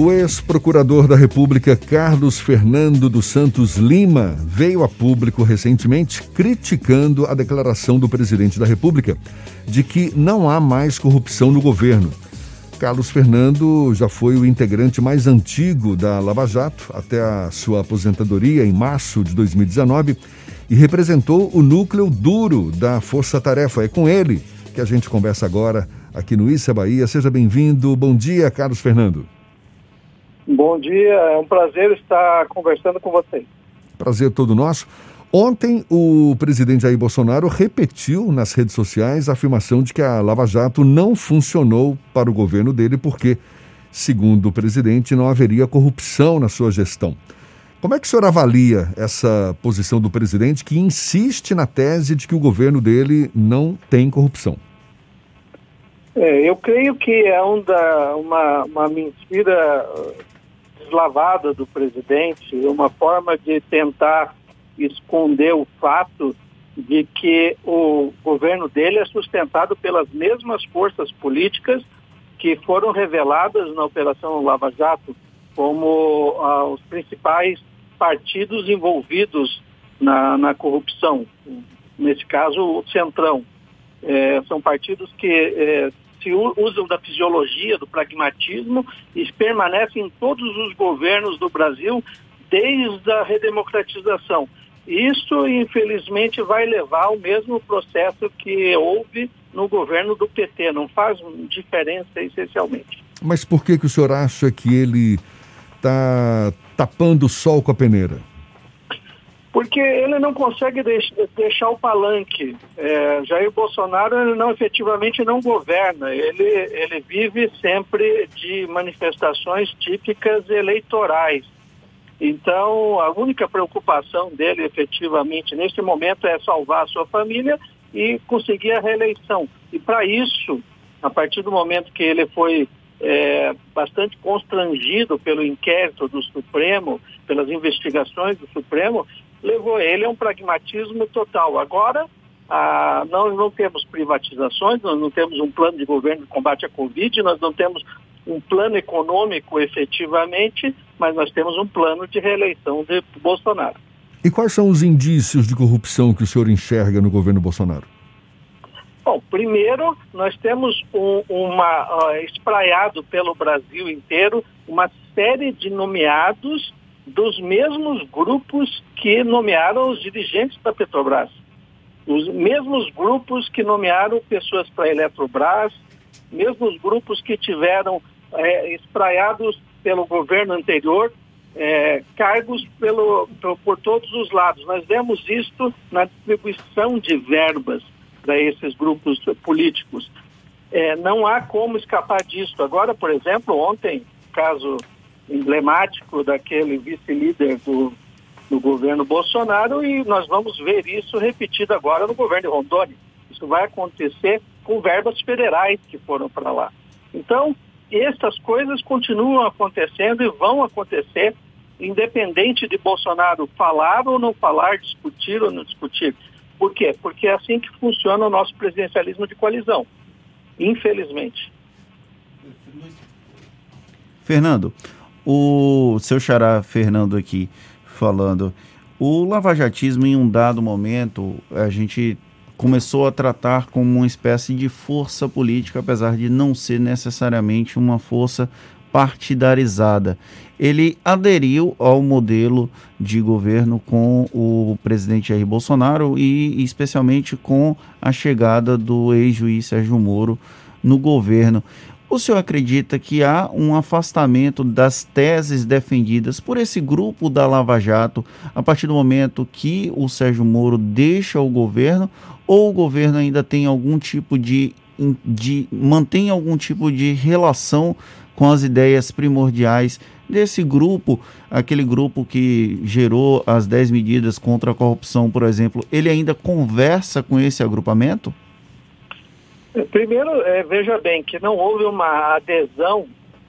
O ex-procurador da República Carlos Fernando dos Santos Lima veio a público recentemente criticando a declaração do presidente da República de que não há mais corrupção no governo. Carlos Fernando já foi o integrante mais antigo da Lava Jato até a sua aposentadoria em março de 2019 e representou o núcleo duro da Força Tarefa. É com ele que a gente conversa agora aqui no Issa Bahia. Seja bem-vindo. Bom dia, Carlos Fernando. Bom dia, é um prazer estar conversando com vocês. Prazer todo nosso. Ontem, o presidente Jair Bolsonaro repetiu nas redes sociais a afirmação de que a Lava Jato não funcionou para o governo dele porque, segundo o presidente, não haveria corrupção na sua gestão. Como é que o senhor avalia essa posição do presidente que insiste na tese de que o governo dele não tem corrupção? É, eu creio que é um uma, uma mentira deslavada do presidente, uma forma de tentar esconder o fato de que o governo dele é sustentado pelas mesmas forças políticas que foram reveladas na Operação Lava Jato como ah, os principais partidos envolvidos na, na corrupção. Nesse caso, o Centrão. É, são partidos que é, se usam da fisiologia, do pragmatismo e permanecem em todos os governos do Brasil desde a redemocratização. Isso, infelizmente, vai levar ao mesmo processo que houve no governo do PT. Não faz diferença essencialmente. Mas por que, que o senhor acha que ele está tapando o sol com a peneira? Porque ele não consegue deix deixar o palanque. É, Jair Bolsonaro ele não efetivamente não governa, ele, ele vive sempre de manifestações típicas eleitorais. Então, a única preocupação dele efetivamente neste momento é salvar a sua família e conseguir a reeleição. E para isso, a partir do momento que ele foi é, bastante constrangido pelo inquérito do Supremo, pelas investigações do Supremo, levou ele a um pragmatismo total. Agora, ah, nós não temos privatizações, nós não temos um plano de governo de combate à Covid, nós não temos um plano econômico efetivamente, mas nós temos um plano de reeleição de Bolsonaro. E quais são os indícios de corrupção que o senhor enxerga no governo Bolsonaro? Bom, primeiro, nós temos um, uma, uh, espraiado pelo Brasil inteiro uma série de nomeados dos mesmos grupos que nomearam os dirigentes da Petrobras. Os mesmos grupos que nomearam pessoas para a Eletrobras, mesmos grupos que tiveram é, espraiados pelo governo anterior é, cargos pelo, por, todos os lados. Nós vemos isto na distribuição de verbas para esses grupos políticos. É, não há como escapar disso. Agora, por exemplo, ontem, caso emblemático daquele vice-líder do, do governo Bolsonaro, e nós vamos ver isso repetido agora no governo de Rondônia. Isso vai acontecer com verbas federais que foram para lá. Então, essas coisas continuam acontecendo e vão acontecer, independente de Bolsonaro falar ou não falar, discutir ou não discutir. Por quê? Porque é assim que funciona o nosso presidencialismo de coalizão, infelizmente. Fernando, o seu xará Fernando aqui falando, o lavajatismo em um dado momento, a gente começou a tratar como uma espécie de força política, apesar de não ser necessariamente uma força partidarizada. Ele aderiu ao modelo de governo com o presidente Jair Bolsonaro e especialmente com a chegada do ex-juiz Sérgio Moro no governo. O senhor acredita que há um afastamento das teses defendidas por esse grupo da Lava Jato a partir do momento que o Sérgio Moro deixa o governo ou o governo ainda tem algum tipo de, de mantém algum tipo de relação com as ideias primordiais desse grupo, aquele grupo que gerou as 10 medidas contra a corrupção, por exemplo, ele ainda conversa com esse agrupamento? Primeiro, é, veja bem que não houve uma adesão,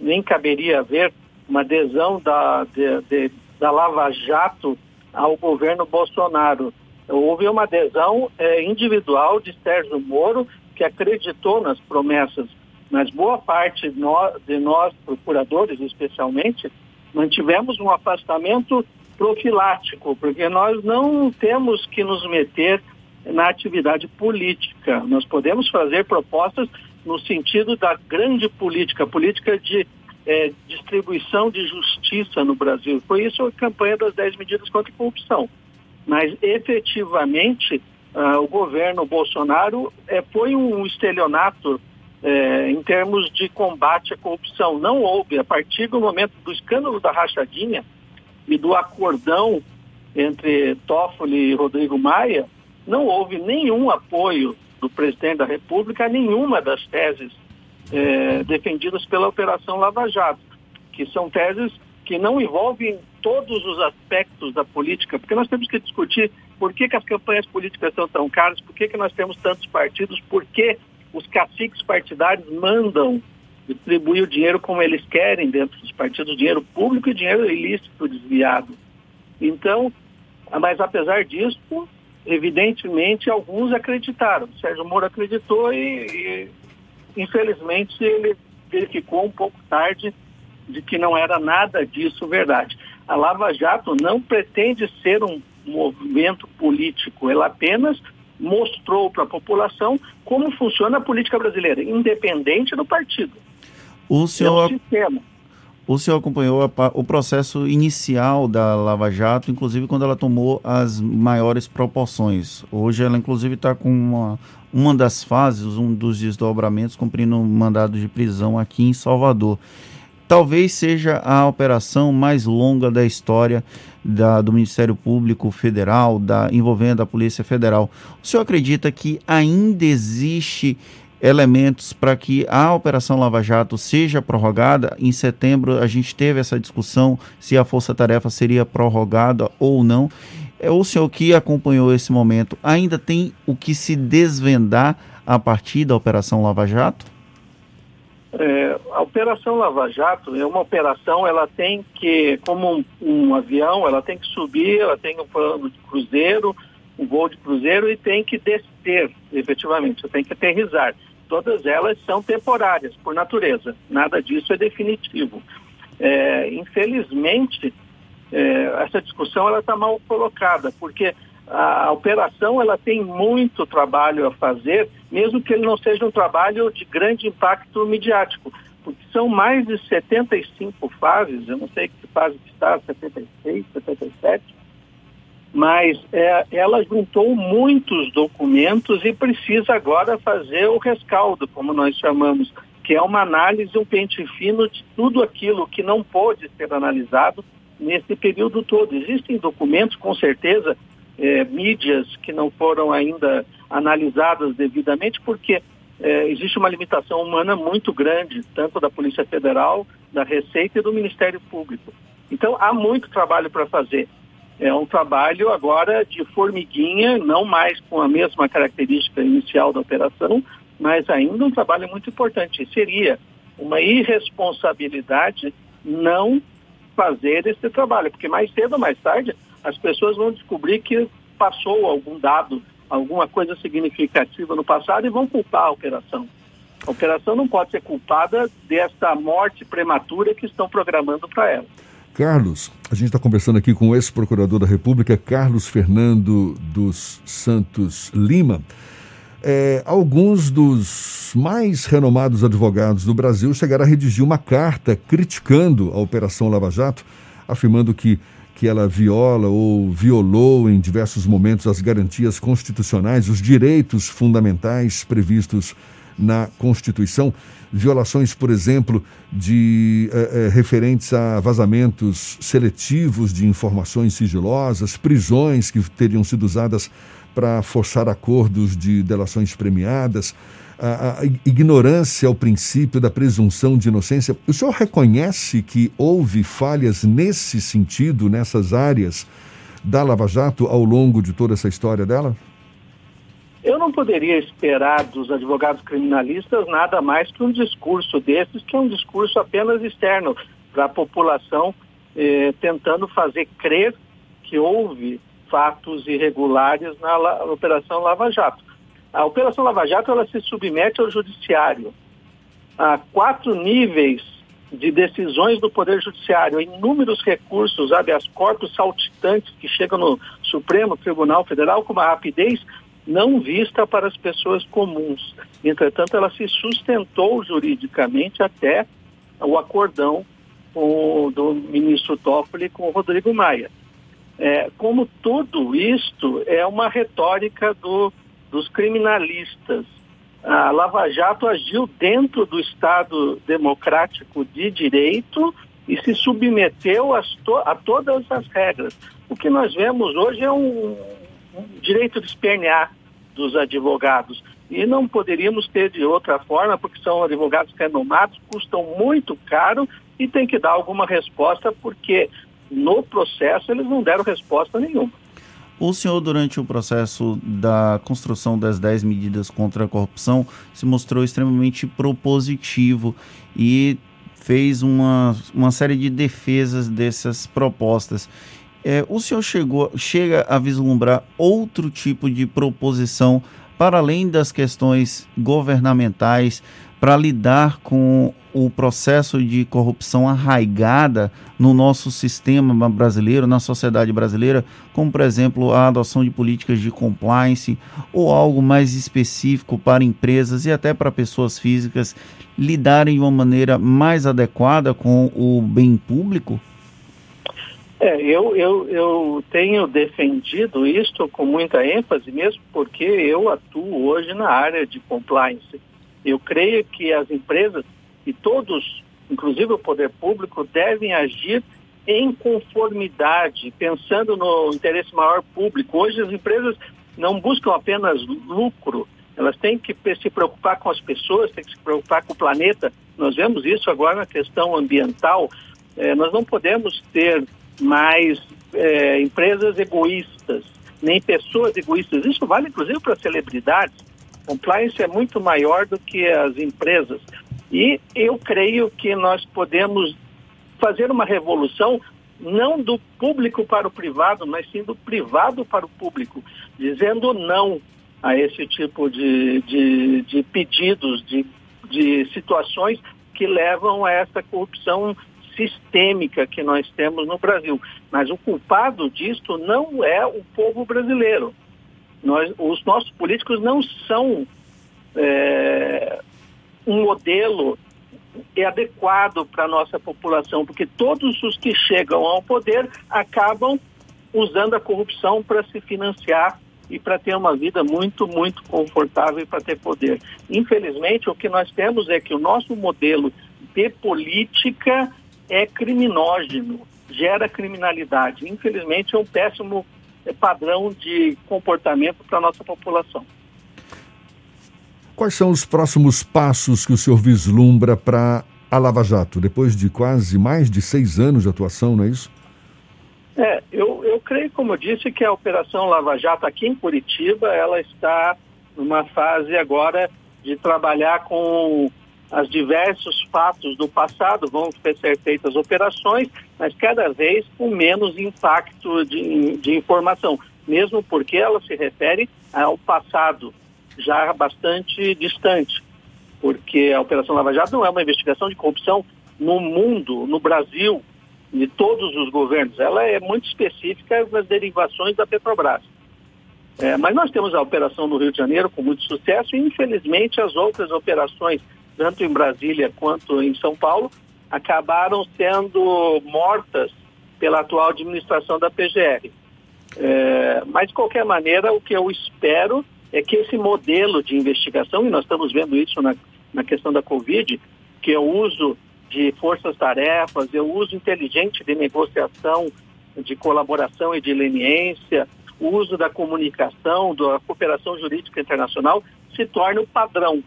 nem caberia haver uma adesão da, de, de, da Lava Jato ao governo Bolsonaro. Houve uma adesão é, individual de Sérgio Moro, que acreditou nas promessas mas boa parte de nós, de nós procuradores, especialmente, mantivemos um afastamento profilático, porque nós não temos que nos meter na atividade política. Nós podemos fazer propostas no sentido da grande política, política de é, distribuição de justiça no Brasil. Foi isso a campanha das 10 medidas contra a corrupção. Mas, efetivamente, uh, o governo Bolsonaro é, foi um estelionato é, em termos de combate à corrupção. Não houve, a partir do momento do escândalo da rachadinha e do acordão entre Toffoli e Rodrigo Maia, não houve nenhum apoio do presidente da República a nenhuma das teses é, defendidas pela Operação Lava Jato, que são teses que não envolvem todos os aspectos da política, porque nós temos que discutir por que, que as campanhas políticas são tão caras, por que, que nós temos tantos partidos, por que os caciques partidários mandam distribuir o dinheiro como eles querem dentro dos partidos, dinheiro público e dinheiro ilícito desviado. Então, mas apesar disso, evidentemente alguns acreditaram. O Sérgio Moro acreditou e, e infelizmente ele verificou um pouco tarde de que não era nada disso verdade. A Lava Jato não pretende ser um movimento político, ela apenas mostrou para a população como funciona a política brasileira, independente do partido. O senhor, é um o senhor acompanhou a, o processo inicial da Lava Jato, inclusive quando ela tomou as maiores proporções. Hoje ela, inclusive, está com uma, uma das fases, um dos desdobramentos, cumprindo um mandado de prisão aqui em Salvador. Talvez seja a operação mais longa da história da, do Ministério Público Federal, da, envolvendo a Polícia Federal. O senhor acredita que ainda existe elementos para que a Operação Lava Jato seja prorrogada. Em setembro, a gente teve essa discussão se a Força Tarefa seria prorrogada ou não. É, o senhor que acompanhou esse momento ainda tem o que se desvendar a partir da Operação Lava Jato? É, a Operação Lava Jato é uma operação, ela tem que, como um, um avião, ela tem que subir, ela tem um plano de cruzeiro, um voo de cruzeiro e tem que descer, efetivamente, tem que aterrizar todas elas são temporárias, por natureza. Nada disso é definitivo. É, infelizmente, é, essa discussão ela está mal colocada, porque a, operação ela tem muito trabalho a fazer, mesmo que ele não seja um trabalho de grande impacto midiático, porque são mais de 75 fases, eu não sei que fase está, 76, 77, mas é, ela juntou muitos documentos e precisa agora fazer o rescaldo, como nós chamamos, que é uma análise, um pente fino de tudo aquilo que não pôde ser analisado nesse período todo. Existem documentos, com certeza, é, mídias que não foram ainda analisadas devidamente, porque é, existe uma limitação humana muito grande, tanto da Polícia Federal, da Receita e do Ministério Público. Então, há muito trabalho para fazer. É um trabalho agora de formiguinha, não mais com a mesma característica inicial da operação, mas ainda um trabalho muito importante. Seria uma irresponsabilidade não fazer esse trabalho, porque mais cedo ou mais tarde as pessoas vão descobrir que passou algum dado, alguma coisa significativa no passado e vão culpar a operação. A operação não pode ser culpada desta morte prematura que estão programando para ela. Carlos, a gente está conversando aqui com o ex-procurador da República, Carlos Fernando dos Santos Lima. É, alguns dos mais renomados advogados do Brasil chegaram a redigir uma carta criticando a Operação Lava Jato, afirmando que, que ela viola ou violou em diversos momentos as garantias constitucionais, os direitos fundamentais previstos na Constituição. Violações, por exemplo, de eh, eh, referentes a vazamentos seletivos de informações sigilosas, prisões que teriam sido usadas para forçar acordos de delações premiadas, a, a, ignorância ao princípio da presunção de inocência. O senhor reconhece que houve falhas nesse sentido, nessas áreas da Lava Jato ao longo de toda essa história dela? Eu não poderia esperar dos advogados criminalistas nada mais que um discurso desses, que é um discurso apenas externo para a população, eh, tentando fazer crer que houve fatos irregulares na la Operação Lava Jato. A Operação Lava Jato ela se submete ao judiciário. a quatro níveis de decisões do Poder Judiciário, inúmeros recursos, habeas corpus saltitantes que chegam no Supremo Tribunal Federal com uma rapidez não vista para as pessoas comuns. Entretanto, ela se sustentou juridicamente até o acordão com, do ministro Toffoli com o Rodrigo Maia. É, como tudo isto é uma retórica do, dos criminalistas. A Lava Jato agiu dentro do Estado democrático de direito e se submeteu to, a todas as regras. O que nós vemos hoje é um, um direito de espernear dos advogados. E não poderíamos ter de outra forma, porque são advogados renomados, custam muito caro e tem que dar alguma resposta, porque no processo eles não deram resposta nenhuma. O senhor, durante o processo da construção das 10 medidas contra a corrupção, se mostrou extremamente propositivo e fez uma, uma série de defesas dessas propostas. É, o senhor chegou, chega a vislumbrar outro tipo de proposição para além das questões governamentais para lidar com o processo de corrupção arraigada no nosso sistema brasileiro, na sociedade brasileira, como por exemplo a adoção de políticas de compliance ou algo mais específico para empresas e até para pessoas físicas lidarem de uma maneira mais adequada com o bem público? É, eu, eu, eu tenho defendido isto com muita ênfase, mesmo porque eu atuo hoje na área de compliance. Eu creio que as empresas e todos, inclusive o poder público, devem agir em conformidade, pensando no interesse maior público. Hoje as empresas não buscam apenas lucro, elas têm que se preocupar com as pessoas, têm que se preocupar com o planeta. Nós vemos isso agora na questão ambiental. É, nós não podemos ter mais é, empresas egoístas, nem pessoas egoístas. Isso vale inclusive para celebridades. Compliance é muito maior do que as empresas. E eu creio que nós podemos fazer uma revolução não do público para o privado, mas sim do privado para o público, dizendo não a esse tipo de, de, de pedidos, de, de situações que levam a essa corrupção sistêmica que nós temos no Brasil. Mas o culpado disto não é o povo brasileiro. Nós, os nossos políticos não são é, um modelo adequado para a nossa população, porque todos os que chegam ao poder acabam usando a corrupção para se financiar e para ter uma vida muito, muito confortável e para ter poder. Infelizmente, o que nós temos é que o nosso modelo de política é criminógeno, gera criminalidade. Infelizmente, é um péssimo é, padrão de comportamento para a nossa população. Quais são os próximos passos que o senhor vislumbra para a Lava Jato, depois de quase mais de seis anos de atuação, não é isso? É, eu, eu creio, como eu disse, que a Operação Lava Jato aqui em Curitiba, ela está numa fase agora de trabalhar com os diversos fatos do passado, vão ser feitas operações, mas cada vez com menos impacto de, de informação, mesmo porque ela se refere ao passado já bastante distante, porque a Operação Lava Jato não é uma investigação de corrupção no mundo, no Brasil, de todos os governos. Ela é muito específica nas derivações da Petrobras. É, mas nós temos a operação no Rio de Janeiro com muito sucesso e, infelizmente, as outras operações tanto em Brasília quanto em São Paulo, acabaram sendo mortas pela atual administração da PGR. É, mas, de qualquer maneira, o que eu espero é que esse modelo de investigação, e nós estamos vendo isso na, na questão da Covid, que é o uso de forças-tarefas, é o uso inteligente de negociação, de colaboração e de leniência, o uso da comunicação, da cooperação jurídica internacional, se torne o padrão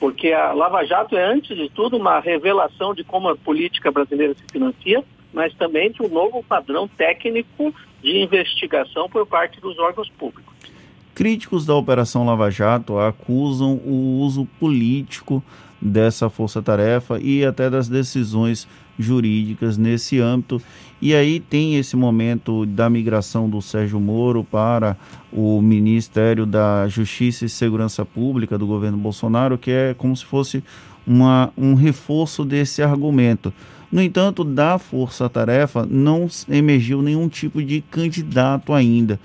porque a Lava Jato é, antes de tudo, uma revelação de como a política brasileira se financia, mas também de um novo padrão técnico de investigação por parte dos órgãos públicos. Críticos da Operação Lava Jato acusam o uso político dessa força-tarefa e até das decisões jurídicas nesse âmbito. E aí tem esse momento da migração do Sérgio Moro para o Ministério da Justiça e Segurança Pública do governo Bolsonaro, que é como se fosse uma, um reforço desse argumento. No entanto, da força-tarefa não emergiu nenhum tipo de candidato ainda.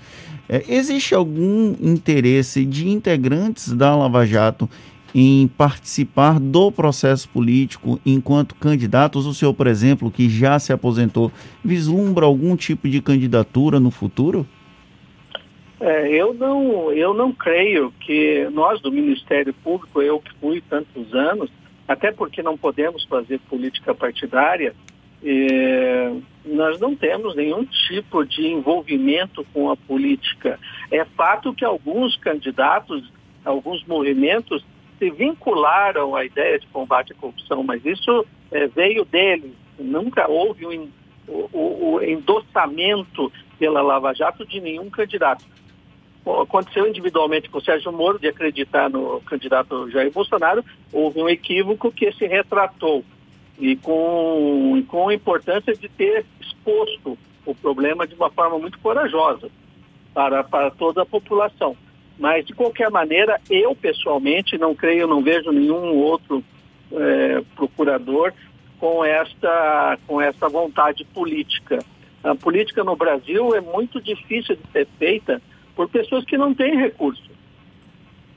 É, existe algum interesse de integrantes da Lava Jato em participar do processo político enquanto candidatos? O senhor, por exemplo, que já se aposentou, vislumbra algum tipo de candidatura no futuro? É, eu não, eu não creio que nós do Ministério Público, eu que fui tantos anos, até porque não podemos fazer política partidária, é, nós não temos nenhum tipo de envolvimento com a política. É fato que alguns candidatos, alguns movimentos se vincularam à ideia de combate à corrupção, mas isso é, veio deles. Nunca houve um, o, o endossamento pela Lava Jato de nenhum candidato. Aconteceu individualmente com o Sérgio Moro de acreditar no candidato Jair Bolsonaro, houve um equívoco que se retratou e com, com a importância de ter exposto o problema de uma forma muito corajosa para, para toda a população. Mas, de qualquer maneira, eu pessoalmente não creio, não vejo nenhum outro é, procurador com esta, com esta vontade política. A política no Brasil é muito difícil de ser feita por pessoas que não têm recurso.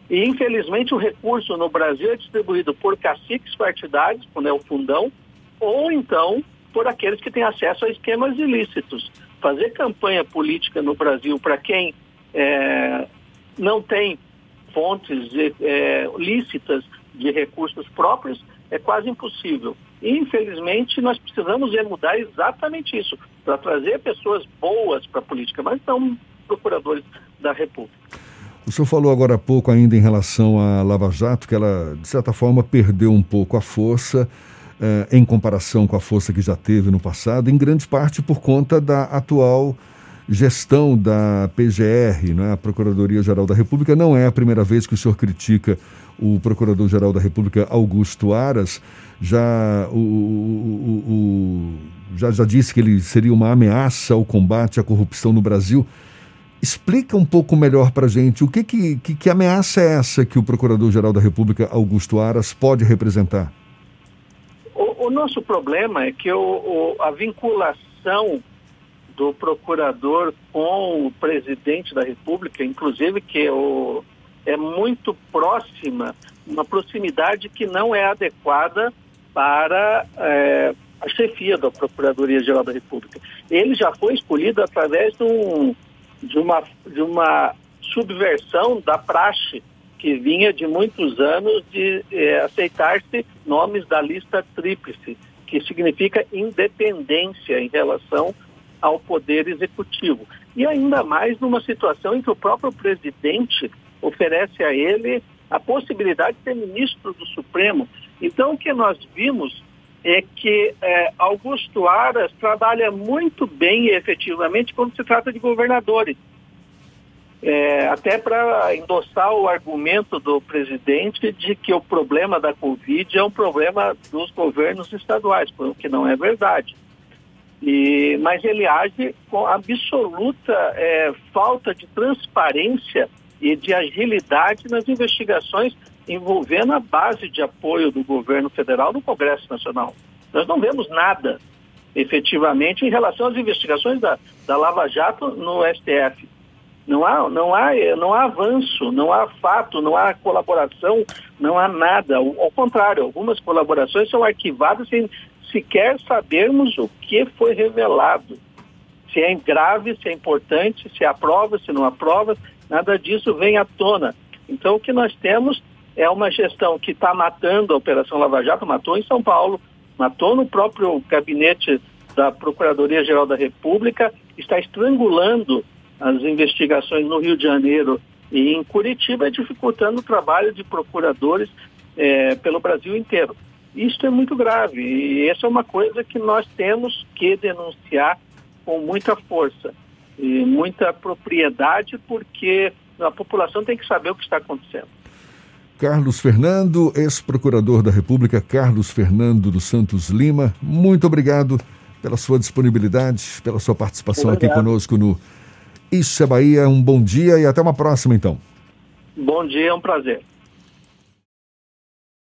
E, infelizmente, o recurso no Brasil é distribuído por caciques partidários, quando é o fundão, ou então por aqueles que têm acesso a esquemas ilícitos. Fazer campanha política no Brasil para quem é, não tem fontes é, lícitas de recursos próprios é quase impossível. Infelizmente, nós precisamos mudar exatamente isso, para trazer pessoas boas para a política, mas não procuradores da República. O senhor falou agora há pouco ainda em relação à Lava Jato, que ela, de certa forma, perdeu um pouco a força eh, em comparação com a força que já teve no passado, em grande parte por conta da atual gestão da PGR, né, a Procuradoria-Geral da República. Não é a primeira vez que o senhor critica o Procurador-Geral da República, Augusto Aras. Já, o, o, o, já, já disse que ele seria uma ameaça ao combate à corrupção no Brasil. Explica um pouco melhor para a gente o que, que, que, que ameaça é essa que o Procurador-Geral da República, Augusto Aras, pode representar? O, o nosso problema é que o, a vinculação do procurador com o presidente da República, inclusive que o, é muito próxima, uma proximidade que não é adequada para é, a chefia da Procuradoria-Geral da República. Ele já foi escolhido através de, um, de, uma, de uma subversão da praxe que vinha de muitos anos de é, aceitar-se nomes da lista tríplice, que significa independência em relação ao Poder Executivo. E ainda mais numa situação em que o próprio presidente oferece a ele a possibilidade de ser ministro do Supremo. Então, o que nós vimos é que é, Augusto Aras trabalha muito bem e efetivamente quando se trata de governadores. É, até para endossar o argumento do presidente de que o problema da Covid é um problema dos governos estaduais, o que não é verdade. E, mas ele age com absoluta é, falta de transparência e de agilidade nas investigações envolvendo a base de apoio do governo federal no Congresso Nacional. Nós não vemos nada efetivamente em relação às investigações da, da Lava Jato no STF. Não há, não, há, não há avanço, não há fato, não há colaboração, não há nada. Ao contrário, algumas colaborações são arquivadas sem sequer sabermos o que foi revelado. Se é grave, se é importante, se aprova, se não aprova, nada disso vem à tona. Então, o que nós temos é uma gestão que está matando a Operação Lava Jato, matou em São Paulo, matou no próprio gabinete da Procuradoria-Geral da República, está estrangulando as investigações no Rio de Janeiro e em Curitiba, dificultando o trabalho de procuradores eh, pelo Brasil inteiro. Isso é muito grave e essa é uma coisa que nós temos que denunciar com muita força e muita propriedade, porque a população tem que saber o que está acontecendo. Carlos Fernando, ex-procurador da República, Carlos Fernando dos Santos Lima, muito obrigado pela sua disponibilidade, pela sua participação obrigado. aqui conosco no Isso é Bahia. Um bom dia e até uma próxima, então. Bom dia, é um prazer.